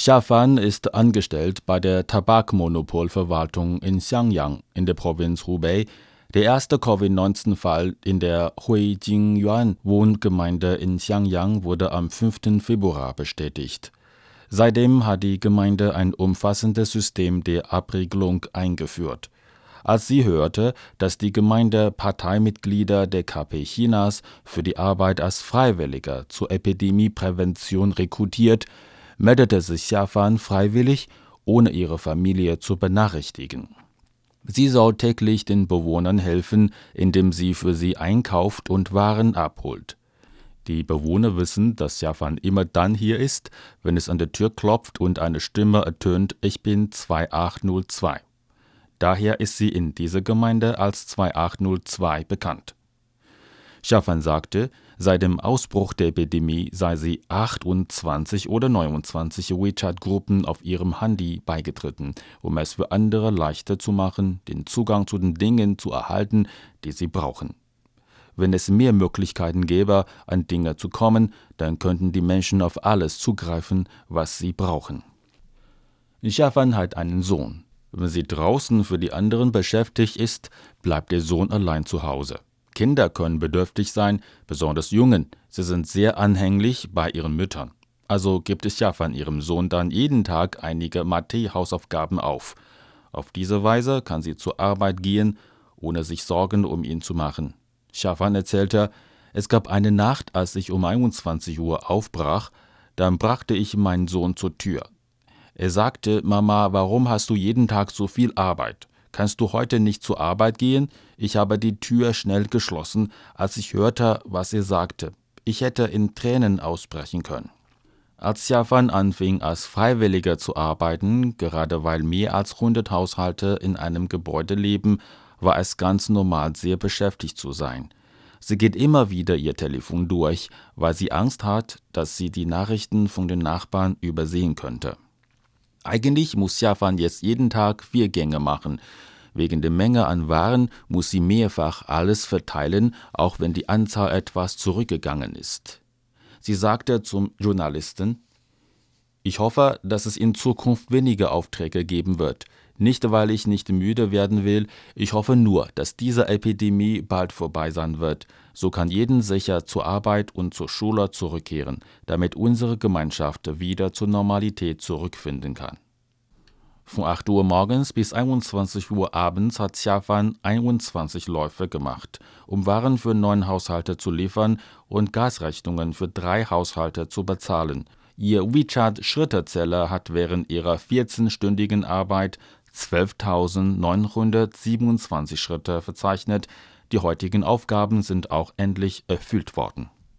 Xiafan ist angestellt bei der Tabakmonopolverwaltung in Xiangyang in der Provinz Hubei. Der erste Covid-19-Fall in der Huijingyuan-Wohngemeinde in Xiangyang wurde am 5. Februar bestätigt. Seitdem hat die Gemeinde ein umfassendes System der Abriegelung eingeführt. Als sie hörte, dass die Gemeinde Parteimitglieder der KP Chinas für die Arbeit als Freiwilliger zur Epidemieprävention rekrutiert, meldete sich Xiafan freiwillig, ohne ihre Familie zu benachrichtigen. Sie soll täglich den Bewohnern helfen, indem sie für sie einkauft und Waren abholt. Die Bewohner wissen, dass Xiafan immer dann hier ist, wenn es an der Tür klopft und eine Stimme ertönt, ich bin 2802. Daher ist sie in dieser Gemeinde als 2802 bekannt. Xiafan sagte, seit dem Ausbruch der Epidemie sei sie 28 oder 29 WeChat-Gruppen auf ihrem Handy beigetreten, um es für andere leichter zu machen, den Zugang zu den Dingen zu erhalten, die sie brauchen. Wenn es mehr Möglichkeiten gäbe, an Dinge zu kommen, dann könnten die Menschen auf alles zugreifen, was sie brauchen. Xiafan hat einen Sohn. Wenn sie draußen für die anderen beschäftigt ist, bleibt der Sohn allein zu Hause. Kinder können bedürftig sein, besonders Jungen. Sie sind sehr anhänglich bei ihren Müttern. Also gibt es ja von ihrem Sohn dann jeden Tag einige Mathe-Hausaufgaben auf. Auf diese Weise kann sie zur Arbeit gehen, ohne sich Sorgen um ihn zu machen. Schafan erzählte, es gab eine Nacht, als ich um 21 Uhr aufbrach, dann brachte ich meinen Sohn zur Tür. Er sagte, Mama, warum hast du jeden Tag so viel Arbeit? Kannst du heute nicht zur Arbeit gehen? Ich habe die Tür schnell geschlossen, als ich hörte, was er sagte. Ich hätte in Tränen ausbrechen können. Als Xiafan anfing, als Freiwilliger zu arbeiten, gerade weil mehr als 100 Haushalte in einem Gebäude leben, war es ganz normal, sehr beschäftigt zu sein. Sie geht immer wieder ihr Telefon durch, weil sie Angst hat, dass sie die Nachrichten von den Nachbarn übersehen könnte. Eigentlich muss Xiafan jetzt jeden Tag vier Gänge machen. Wegen der Menge an Waren muss sie mehrfach alles verteilen, auch wenn die Anzahl etwas zurückgegangen ist. Sie sagte zum Journalisten, ich hoffe, dass es in Zukunft weniger Aufträge geben wird. Nicht, weil ich nicht müde werden will, ich hoffe nur, dass diese Epidemie bald vorbei sein wird. So kann jeden sicher zur Arbeit und zur Schule zurückkehren, damit unsere Gemeinschaft wieder zur Normalität zurückfinden kann. Von 8 Uhr morgens bis 21 Uhr abends hat Xiafan 21 Läufe gemacht, um Waren für neun Haushalte zu liefern und Gasrechnungen für drei Haushalte zu bezahlen. Ihr WeChat-Schrittezeller hat während ihrer 14-stündigen Arbeit 12.927 Schritte verzeichnet. Die heutigen Aufgaben sind auch endlich erfüllt worden.